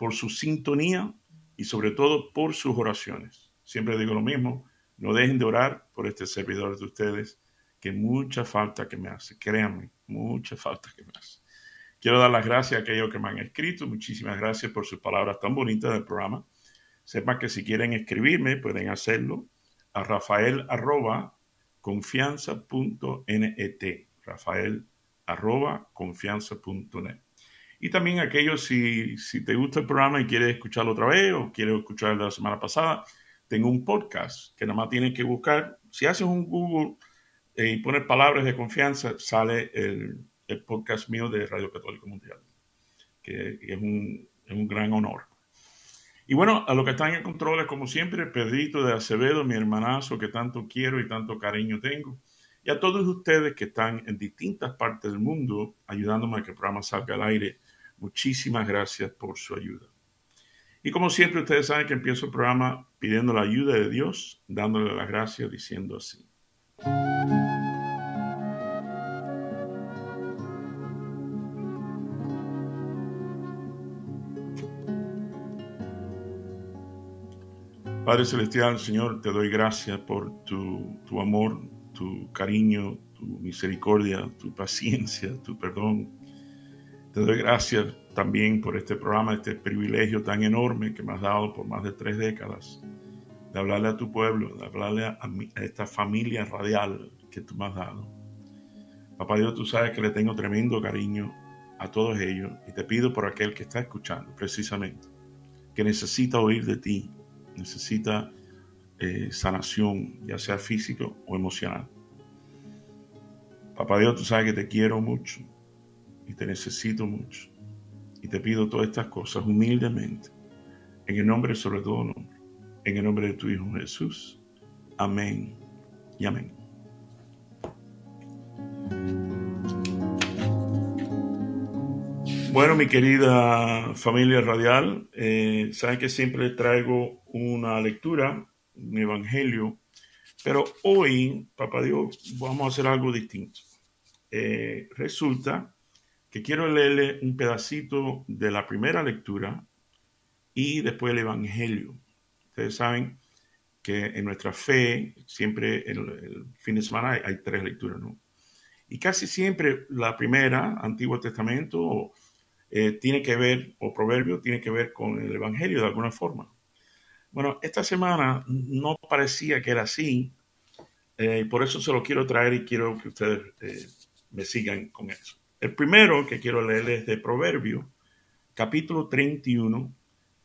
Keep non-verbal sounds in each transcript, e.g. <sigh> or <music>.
por su sintonía y sobre todo por sus oraciones. Siempre digo lo mismo, no dejen de orar por este servidor de ustedes, que mucha falta que me hace, créanme, mucha falta que me hace. Quiero dar las gracias a aquellos que me han escrito, muchísimas gracias por sus palabras tan bonitas del programa. Sepan que si quieren escribirme pueden hacerlo a rafael arroba confianza.net, rafael arroba confianza.net. Y también aquellos, si, si te gusta el programa y quieres escucharlo otra vez o quieres escucharlo la semana pasada, tengo un podcast que nada más tienes que buscar. Si haces un Google eh, y pones palabras de confianza, sale el, el, podcast mío de Radio Católico Mundial, que, es, un, es, un, gran honor. Y bueno, a los que están en controles, como siempre, Pedrito de Acevedo, mi hermanazo que tanto quiero y tanto cariño tengo. Y a todos ustedes que están en distintas partes del mundo ayudándome a que el programa salga al aire Muchísimas gracias por su ayuda. Y como siempre, ustedes saben que empiezo el programa pidiendo la ayuda de Dios, dándole las gracias, diciendo así. Padre Celestial, Señor, te doy gracias por tu, tu amor, tu cariño, tu misericordia, tu paciencia, tu perdón te doy gracias también por este programa, este privilegio tan enorme que me has dado por más de tres décadas, de hablarle a tu pueblo, de hablarle a, esta familia radial que tú me has dado. Papá Dios, tú sabes que le tengo tremendo cariño a todos ellos y te pido por aquel que está escuchando precisamente, que necesita oír de ti, necesita eh, sanación, ya sea físico o emocional. Papá Dios, tú sabes que te quiero mucho y te necesito mucho. Y te pido todas estas cosas humildemente, en el nombre sobre todo nombre, en el nombre de tu Hijo Jesús. Amén y amén. Bueno, mi querida familia radial, eh, saben que siempre traigo una lectura, un evangelio, pero hoy, papá Dios, vamos a hacer algo distinto. Eh, resulta que quiero leerle un pedacito de la primera lectura y después el Evangelio. Ustedes saben que en nuestra fe, siempre en el, fin de semana hay, tres lecturas, ¿no? Y casi siempre la primera, Antiguo Testamento, eh, tiene que ver, o Proverbio, tiene que ver con el Evangelio de alguna forma. Bueno, esta semana no parecía que era así, eh, por eso se lo quiero traer y quiero que ustedes eh, me sigan con eso. El primero que quiero leer es de Proverbio, capítulo 31,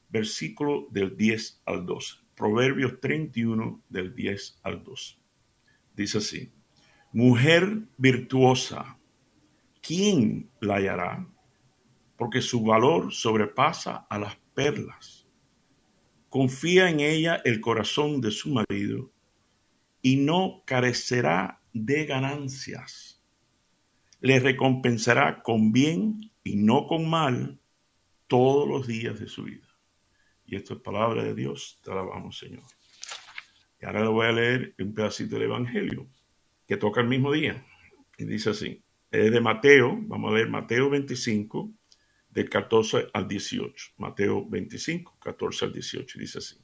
versículo del 10 al 12. Proverbios 31, del 10 al 12. Dice así, mujer virtuosa, ¿quién la hallará? Porque su valor sobrepasa a las perlas. Confía en ella el corazón de su marido y no carecerá de ganancias le recompensará con bien y no con mal todos los días de su vida. Y esto es palabra de Dios, te alabamos Señor. Y ahora le voy a leer un pedacito del Evangelio que toca el mismo día. Y dice así, es de Mateo, vamos a leer Mateo 25, del 14 al 18. Mateo 25, 14 al 18, dice así.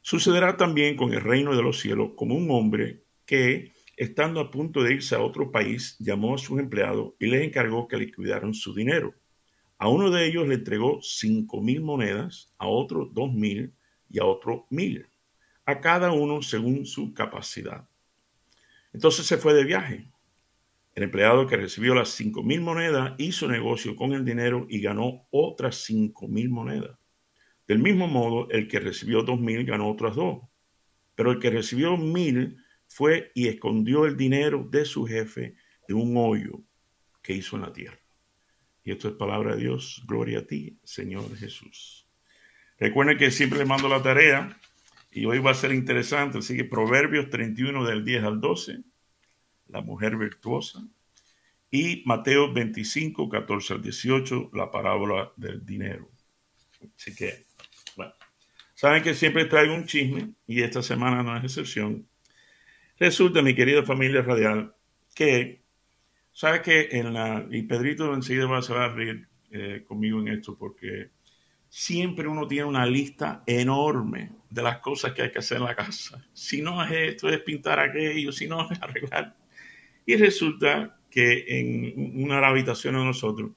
Sucederá también con el reino de los cielos como un hombre que estando a punto de irse a otro país, llamó a sus empleados y les encargó que liquidaran su dinero. A uno de ellos le entregó cinco mil monedas, a otro dos mil y a otro mil, a cada uno según su capacidad. Entonces se fue de viaje. El empleado que recibió las cinco mil monedas hizo negocio con el dinero y ganó otras cinco mil monedas. Del mismo modo, el que recibió dos mil ganó otras dos. Pero el que recibió mil fue y escondió el dinero de su jefe en un hoyo que hizo en la tierra. Y esto es palabra de Dios. Gloria a ti, Señor Jesús. Recuerden que siempre les mando la tarea y hoy va a ser interesante. Así que Proverbios 31 del 10 al 12, la mujer virtuosa. Y Mateo 25, 14 al 18, la parábola del dinero. Así que, bueno, saben que siempre traigo un chisme y esta semana no es excepción. Resulta, mi querida familia radial, que, ¿sabes que en la, y Pedrito enseguida va a reír eh, conmigo en esto porque siempre uno tiene una lista enorme de las cosas que hay que hacer en la casa. Si no es esto, es pintar aquello, si no <laughs> es arreglar. Y resulta que en una de las habitaciones de nosotros,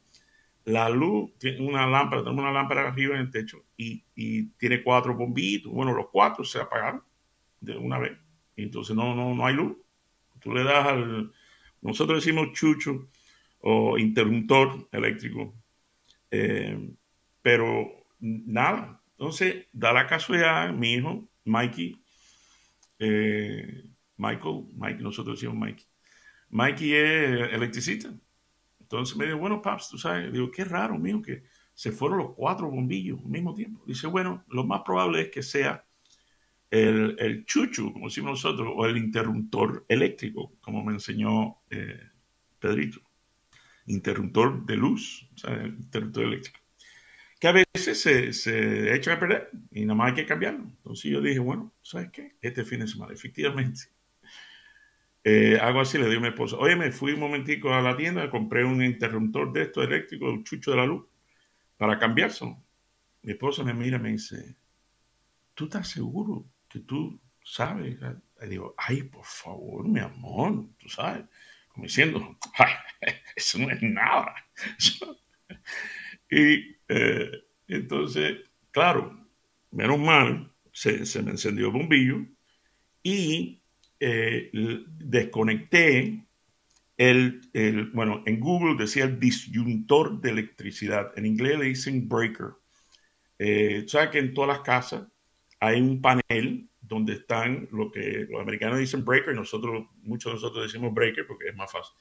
la luz tiene una lámpara, tenemos una lámpara arriba en el techo y, tiene cuatro bombillitos. Bueno, los cuatro se apagaron de una vez. Entonces no, no, no hay luz. Tú le das al, nosotros decimos chucho o interruptor eléctrico. Eh, pero nada. Entonces, da la casualidad, mi hijo, Mikey, eh, Michael, Mike, nosotros decimos Mikey. Mikey es electricista. Entonces me dijo, bueno, Paps, tú sabes, digo, qué raro, mío, que se fueron los cuatro bombillos al mismo tiempo. Dice, bueno, lo más probable es que sea el, chuchu, como decimos nosotros, o el interruptor eléctrico, como me enseñó eh, Pedrito. Interruptor de luz, o sea, el interruptor eléctrico que a veces se, se echa a perder y nada más hay que cambiarlo. Entonces yo dije, bueno, ¿sabes qué? Este fin de semana, efectivamente. Eh, hago así, le digo a mi esposa, oye, me fui un momentico a la tienda, compré un interruptor de esto eléctrico, un chucho de la luz, para cambiarlo. Mi esposa me mira y me dice, ¿tú estás seguro que tú sabes? Le digo, ay, por favor, mi amor, tú sabes, como diciendo, <laughs> eso no es nada. <laughs> y eh, entonces, claro, menos mal, se, me encendió el bombillo y eh, desconecté el, el, bueno, en Google decía el disyuntor de electricidad. En inglés le dicen breaker. Eh, ¿Sabes que en todas las casas hay un panel donde están lo que los americanos dicen breaker, nosotros, muchos de nosotros decimos breaker porque es más fácil,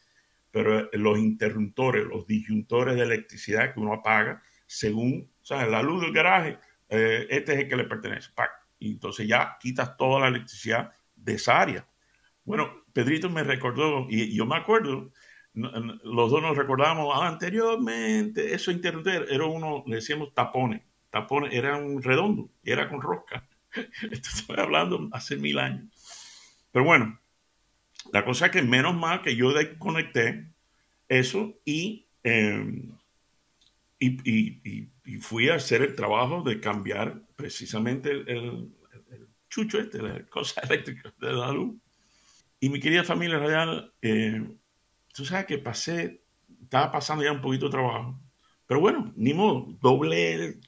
pero los interruptores, los disyuntores de electricidad que uno apaga, según, o la luz del garaje, eh, este es el que le pertenece. Y entonces ya quitas toda la electricidad de esa área. Bueno, Pedrito me recordó, y yo me acuerdo, los dos nos recordamos anteriormente, eso interruptor era uno, le decíamos tapones, tapones, era un redondo, y era con rosca. <laughs> Esto estoy hablando hace mil años. Pero bueno, la cosa es que menos mal que yo desconecté eso y em, y, fui a hacer el trabajo de cambiar precisamente el, chucho este, la cosa <laughs> eléctrica de la luz. Y mi querida familia radial, eh, tú sabes que pasé, estaba pasando ya un poquito de trabajo, pero bueno, ni modo, doblé el,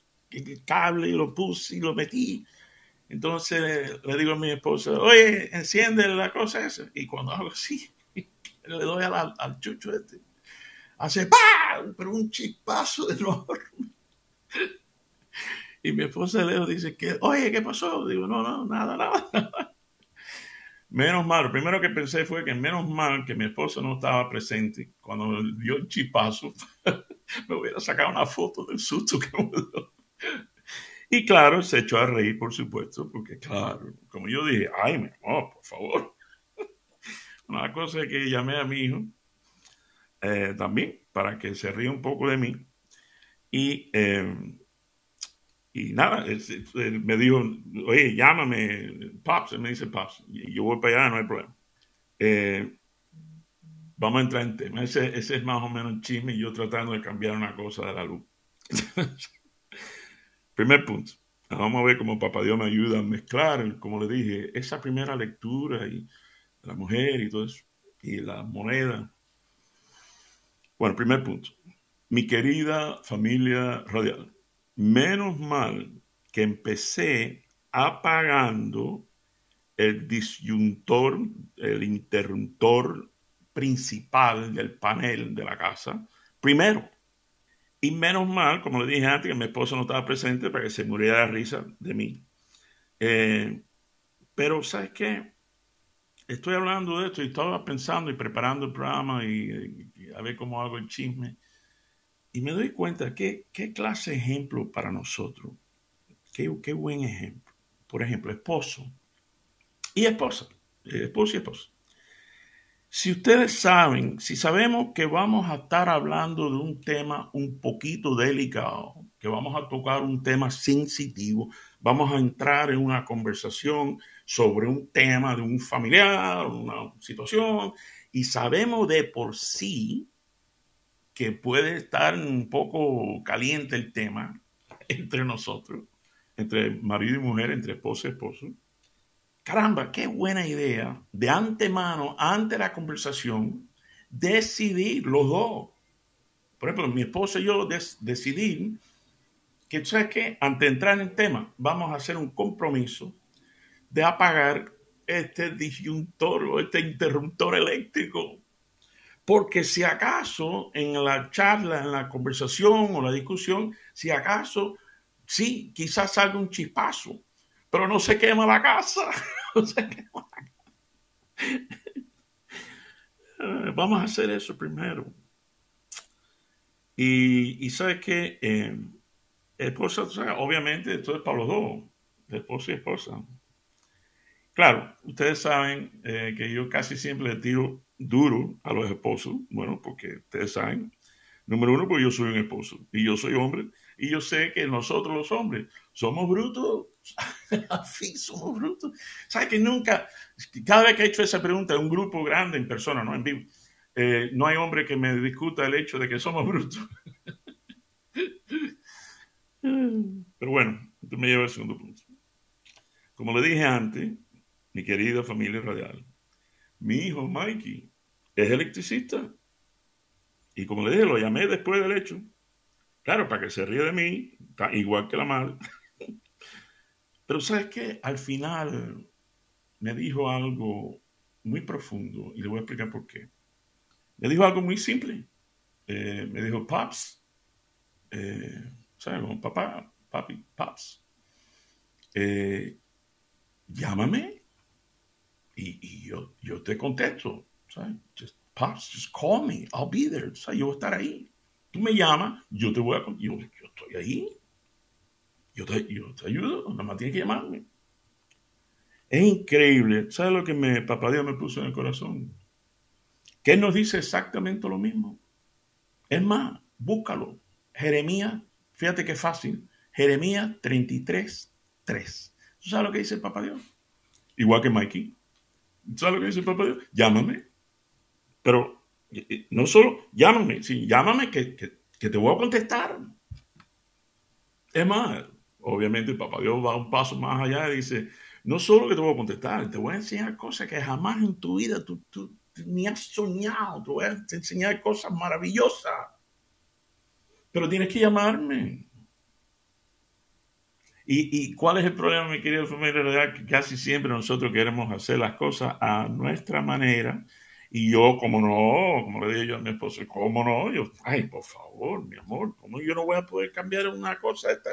cable y lo puse y lo metí. Entonces le digo a mi esposa, oye, enciende la cosa esa. Y cuando hago así, <laughs> le doy al, al chucho este hace ¡pam! pero un chispazo <laughs> enorme. Y mi esposa Leo dice que, oye, ¿qué pasó? Digo, no, no, nada, <laughs> nada. Menos mal, lo primero que pensé fue que menos mal que mi esposa no estaba presente cuando dio el chispazo. me hubiera sacado una foto del susto que me dio. <laughs> Y claro, se echó a reír, por supuesto, porque claro, como yo dije, ay, mi amor, por favor. <laughs> Una cosa es que llamé a mi hijo eh, también para que se ríe un poco de mí. Y, eh, y nada, me dijo, oye, llámame, Pops, me dice Pops, y yo voy para allá, no hay problema. Eh, vamos a entrar en tema. Ese, ese, es más o menos el chisme y yo tratando de cambiar una cosa de la luz. <laughs> Primer punto. Vamos a ver cómo Papá Dios me ayuda a mezclar, como le dije, esa primera lectura y la mujer y todo eso, y la moneda bueno, primer punto. Mi querida familia radial, menos mal que empecé apagando el disyuntor, el interruptor principal del panel de la casa, primero. Y menos mal, como le dije antes, que mi esposo no estaba presente para que se muriera de risa de mí. Eh, pero, ¿sabes qué? estoy hablando de esto y estaba pensando y preparando el programa y, a ver cómo hago el chisme. Y me doy cuenta que qué clase de ejemplo para nosotros qué, qué buen ejemplo. Por ejemplo, esposo y esposa, eh, esposo y esposa. Si ustedes saben, si sabemos que vamos a estar hablando de un tema un poquito delicado, que vamos a tocar un tema sensitivo, vamos a entrar en una conversación sobre un tema de un familiar, una situación, y sabemos de por sí que puede estar un poco caliente el tema <laughs> entre nosotros, entre marido y mujer, entre esposo y esposo caramba, qué buena idea de antemano, ante la conversación, decidir los dos. Por ejemplo, mi esposa y yo decidí que, ¿sabes qué? Antes de entrar en el tema, vamos a hacer un compromiso de apagar este disyuntor o este interruptor eléctrico. Porque si acaso en la charla, en la conversación o la discusión, si acaso, sí, quizás salga un chispazo, pero no se quema la casa. <laughs> Vamos a hacer eso primero. Y, sabes que eh, esposa, obviamente, esto es para los dos, esposa y esposa. Claro, ustedes saben eh, que yo casi siempre le tiro duro a los esposos, bueno, porque ustedes saben, número uno, porque yo soy un esposo y yo soy hombre, y yo sé que nosotros los hombres somos brutos, <laughs> al fin somos brutos. ¿Sabes que nunca, cada vez que he hecho esa pregunta en un grupo grande, en persona, no en vivo, eh, no hay hombre que me discuta el hecho de que somos brutos. <laughs> Pero bueno, esto me lleva al segundo punto. Como le dije antes, mi querida familia radial, mi hijo Mikey es electricista. Y como le dije, lo llamé después del hecho Claro, para que se ríe de mí, igual que la madre. Pero sabes qué, al final me dijo algo muy profundo y le voy a explicar por qué. Me dijo algo muy simple. Eh, me dijo, Pops, eh, ¿sabes? Como papá, papi, Pops, eh, llámame y, yo, yo te contesto. ¿sabes? Just, Pops, just call me, I'll be there. ¿sabes? Yo voy a estar ahí. Tú me llamas, yo te voy a... Yo, yo estoy ahí. Yo te, ayudo, nada más tienes que llamarme. Es increíble. ¿Sabes lo que me, papá Dios me puso en el corazón? Que Él nos dice exactamente lo mismo. Es más, búscalo. Jeremías, fíjate qué fácil. Jeremías 33, 3. ¿Tú sabes lo que dice el papá Dios? Igual que Mikey. ¿Tú sabes lo que dice el papá Dios? Llámame. Pero no solo llámame, sí, llámame que, te voy a contestar. Es más, obviamente el papá Dios va un paso más allá y dice, no solo que te voy a contestar, te voy a enseñar cosas que jamás en tu vida tú, ni has soñado, te voy a enseñar cosas maravillosas. Pero tienes que llamarme. ¿Y, ¿Y, cuál es el problema, mi querido familia? Que casi siempre nosotros queremos hacer las cosas a nuestra manera y yo, como no, como le dije yo a mi esposo, ¿cómo no? Yo, ay, por favor, mi amor, ¿cómo yo no voy a poder cambiar una cosa de esta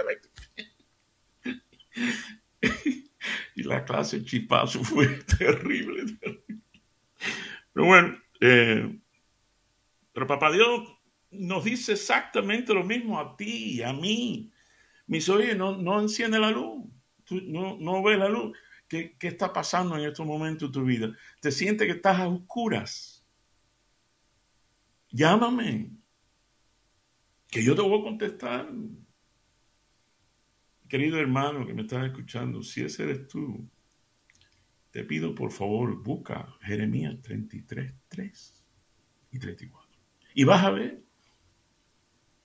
<laughs> y la clase chispazo fue <laughs> terrible, Pero bueno, eh, pero papá Dios nos dice exactamente lo mismo a ti y a mí. Mis oye, no, no enciende la luz, no, no ves la luz. ¿Qué, está pasando en estos momentos de tu vida? ¿Te sientes que estás a oscuras? Llámame, que yo te voy a contestar. Querido hermano que me estás escuchando, si ese eres tú, te pido por favor, busca Jeremías 33, 3 y 34. Y vas a ver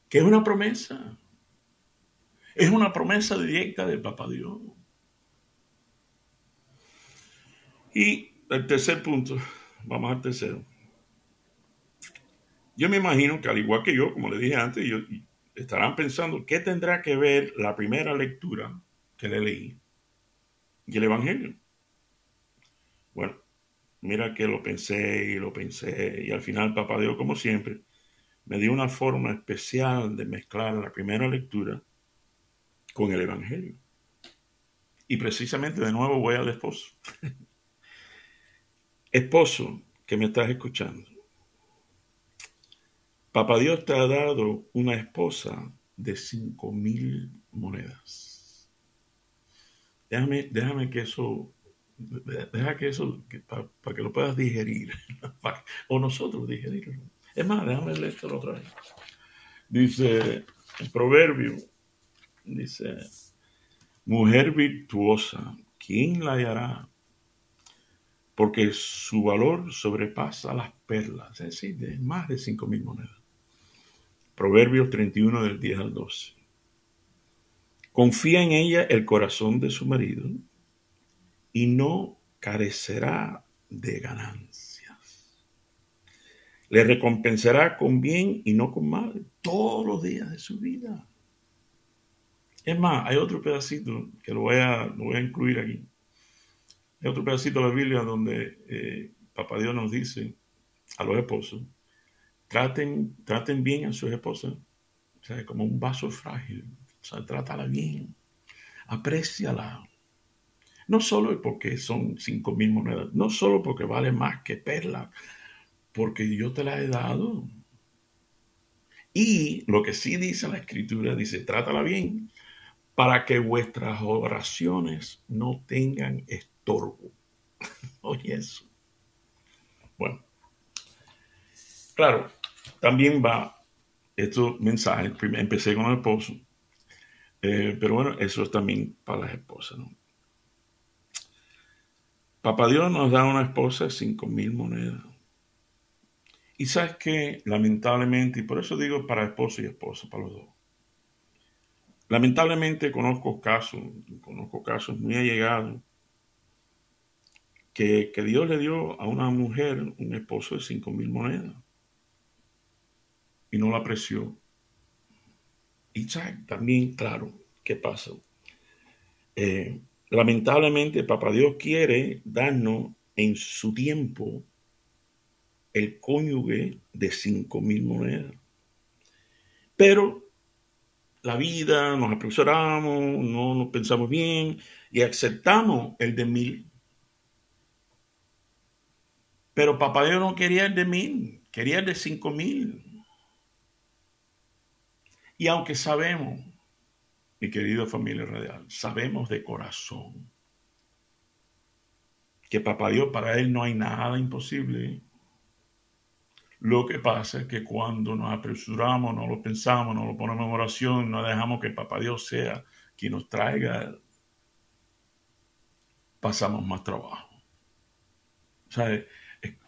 que es una promesa. Es una promesa directa del Papá Dios. Y el tercer punto, vamos al tercero. Yo me imagino que al igual que yo, como le dije antes, estarán pensando qué tendrá que ver la primera lectura que le leí y el Evangelio. Bueno, mira que lo pensé y lo pensé y al final Papá Dios, como siempre, me dio una forma especial de mezclar la primera lectura con el Evangelio. Y precisamente de nuevo voy al esposo. Esposo que me estás escuchando, Papá Dios te ha dado una esposa de cinco mil monedas. déjame, déjame que eso, deja que eso, para, que lo puedas digerir, <laughs> o nosotros digerirlo. Es más, déjame leer esto otra vez. Dice, el proverbio, dice, mujer virtuosa, ¿quién la hallará? Porque su valor sobrepasa las perlas, es decir, de más de cinco mil monedas. Proverbios 31 del 10 al 12. Confía en ella el corazón de su marido y no carecerá de ganancias. Le recompensará con bien y no con mal todos los días de su vida. Es más, hay otro pedacito que lo voy a incluir aquí. Hay otro pedacito de la Biblia donde eh, Papá Dios nos dice a los esposos, traten, traten bien a sus esposas, o sea, como un vaso frágil, o sea, trátala bien, apréciala. No solo porque son cinco mil monedas, no solo porque vale más que perla, porque yo te la he dado. Y lo que sí dice la escritura, dice, trátala bien para que vuestras oraciones no tengan estorbo. <laughs> Oye eso. Bueno, claro, también va estos mensajes. Empecé con el esposo, eh, pero bueno, eso es también para las esposas. Papá Dios nos da una esposa de mil monedas. Y sabes que, lamentablemente, y por eso digo para esposo y esposa, para los dos. Lamentablemente conozco casos, conozco casos muy allegados, que, que Dios le dio a una mujer un esposo de cinco mil monedas y no la apreció. Y también, claro, ¿qué pasa? Eh, lamentablemente, Papá Dios quiere darnos en su tiempo el cónyuge de cinco mil monedas. Pero la vida, nos apresuramos, no nos pensamos bien y aceptamos el de mil. Pero Papá Dios no quería el de mil, quería el de cinco mil. Y aunque sabemos, mi querido familia radial, sabemos de corazón que papá Dios para él no hay nada imposible. Lo que pasa es que cuando nos apresuramos, no lo pensamos, no lo ponemos en oración, no dejamos que papá Dios sea quien nos traiga, pasamos más trabajo. O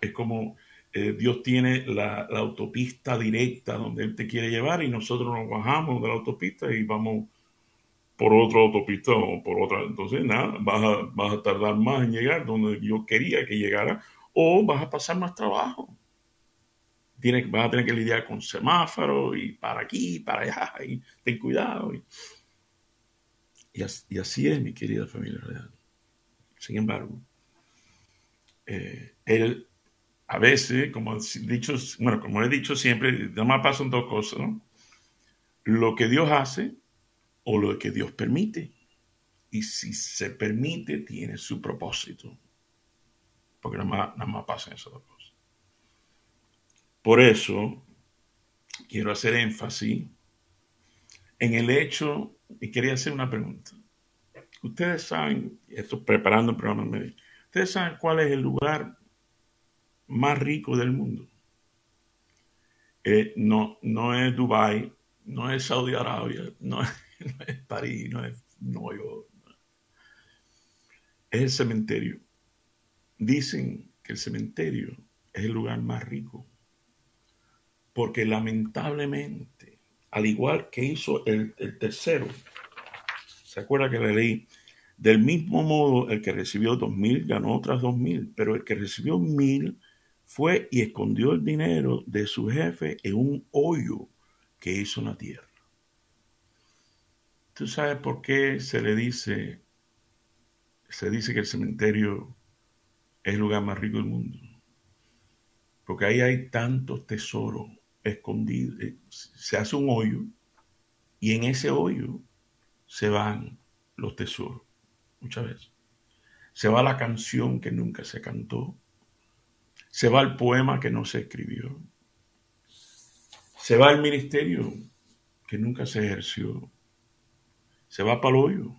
es como eh, Dios tiene la, autopista directa donde Él te quiere llevar y nosotros nos bajamos de la autopista y vamos por otra autopista o por otra. Entonces, nada, vas a, vas a tardar más en llegar donde yo quería que llegara o vas a pasar más trabajo. Tienes, vas a tener que lidiar con semáforos y para aquí, para allá, y ten cuidado. Y, así, es, mi querida familia real. Sin embargo, eh, Él a veces, como, dicho, bueno, como he dicho siempre, nada más pasan dos cosas. Lo que Dios hace o lo que Dios permite. Y si se permite, tiene su propósito. Porque nada más, nada más pasan esas dos cosas. Por eso, quiero hacer énfasis en el hecho, y quería hacer una pregunta. Ustedes saben, esto preparando el programa ustedes saben cuál es el lugar más rico del mundo. Eh, no, no es Dubái, no es Saudi Arabia, <laughs> no es, París, no es Nueva York. Es el cementerio. Dicen que el cementerio es el lugar más rico. Porque lamentablemente, al igual que hizo el, tercero, ¿se acuerda que le leí? Del mismo modo, el que recibió dos mil ganó otras dos mil, pero el que recibió mil fue y escondió el dinero de su jefe en un hoyo que hizo en la tierra. ¿Tú sabes por qué se le dice, se dice que el cementerio es el lugar más rico del mundo? Porque ahí hay tantos tesoros escondidos. Eh, se hace un hoyo y en ese hoyo se van los tesoros, muchas veces. Se va la canción que nunca se cantó, se va el poema que no se escribió. Se va el ministerio que nunca se ejerció. Se va para el hoyo.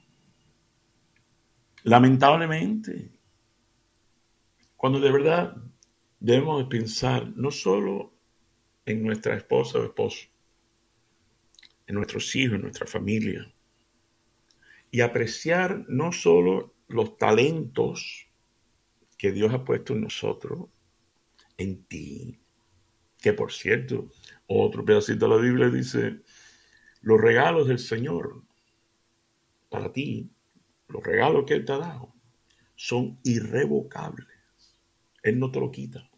Lamentablemente, cuando de verdad debemos pensar no solo en nuestra esposa o esposo, en nuestros hijos, en nuestra familia, y apreciar no solo los talentos que Dios ha puesto en nosotros, en ti, que por cierto, otro pedacito de la Biblia dice, los regalos del Señor para ti, los regalos que Él te ha dado, son irrevocables. Él no te lo quita.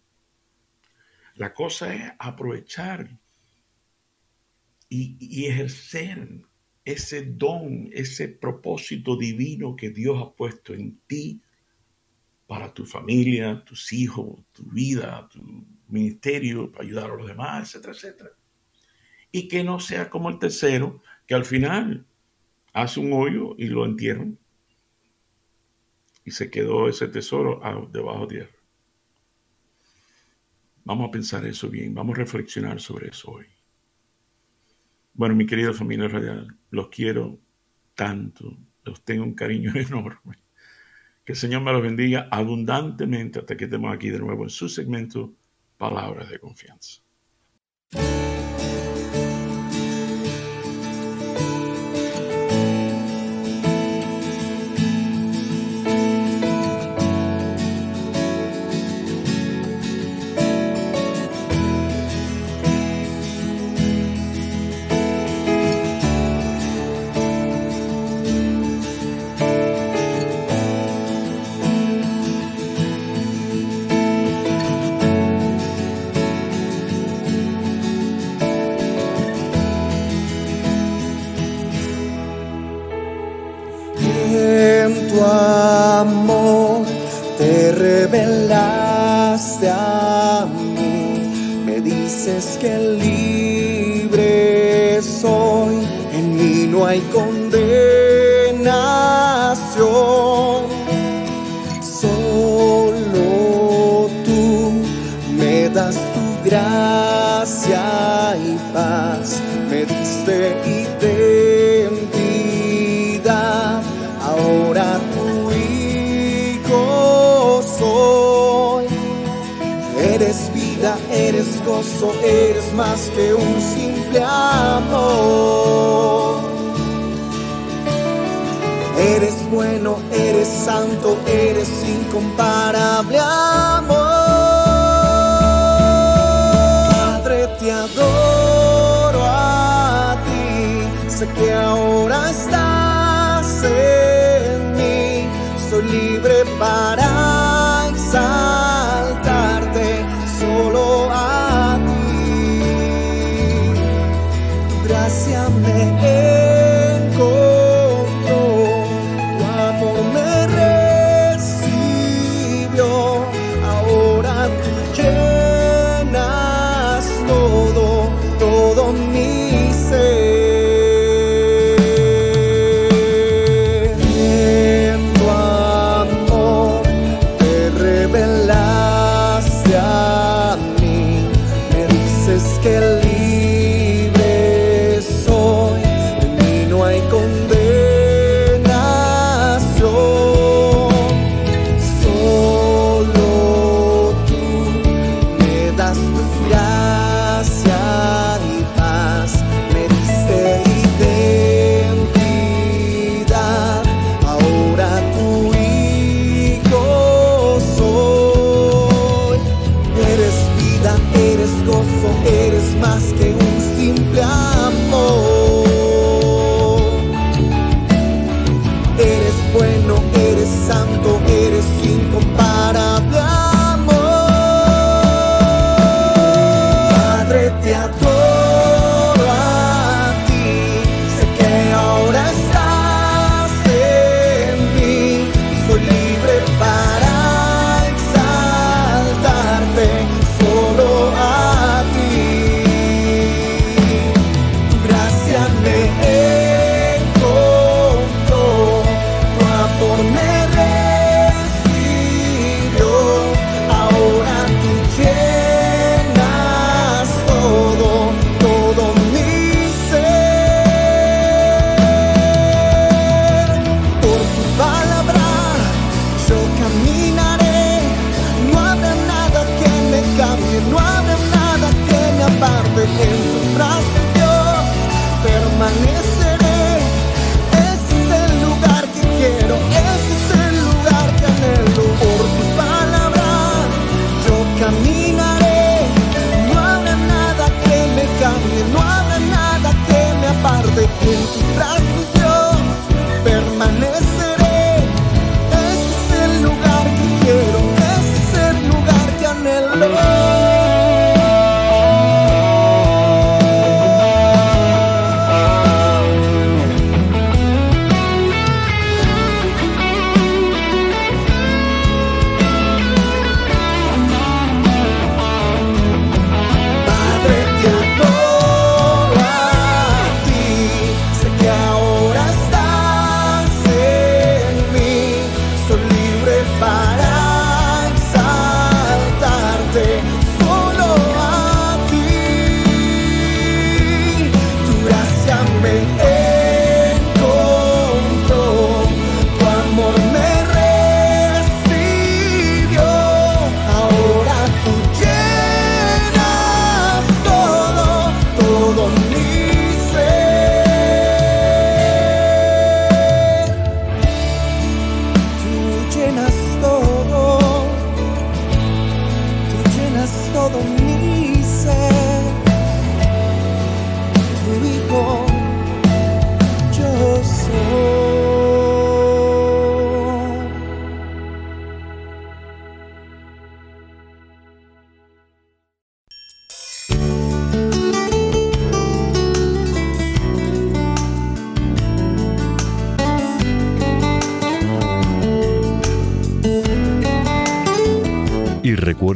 La cosa es aprovechar y, ejercer ese don, ese propósito divino que Dios ha puesto en ti para tu familia, tus hijos, tu vida, tu ministerio, para ayudar a los demás, etcétera, etcétera. Y que no sea como el tercero, que al final hace un hoyo y lo entierran. Y se quedó ese tesoro debajo de tierra. Vamos a pensar eso bien, vamos a reflexionar sobre eso hoy. Bueno, mi querida familia radial, los quiero tanto, los tengo un cariño <laughs> enorme. Que el Señor me los bendiga abundantemente hasta que estemos aquí de nuevo en su segmento Palabras de Confianza. Eres más que un simple amor. Eres bueno, eres santo, eres incomparable amor. Padre, te adoro a ti, sé que ahora estás en mí, soy libre para どに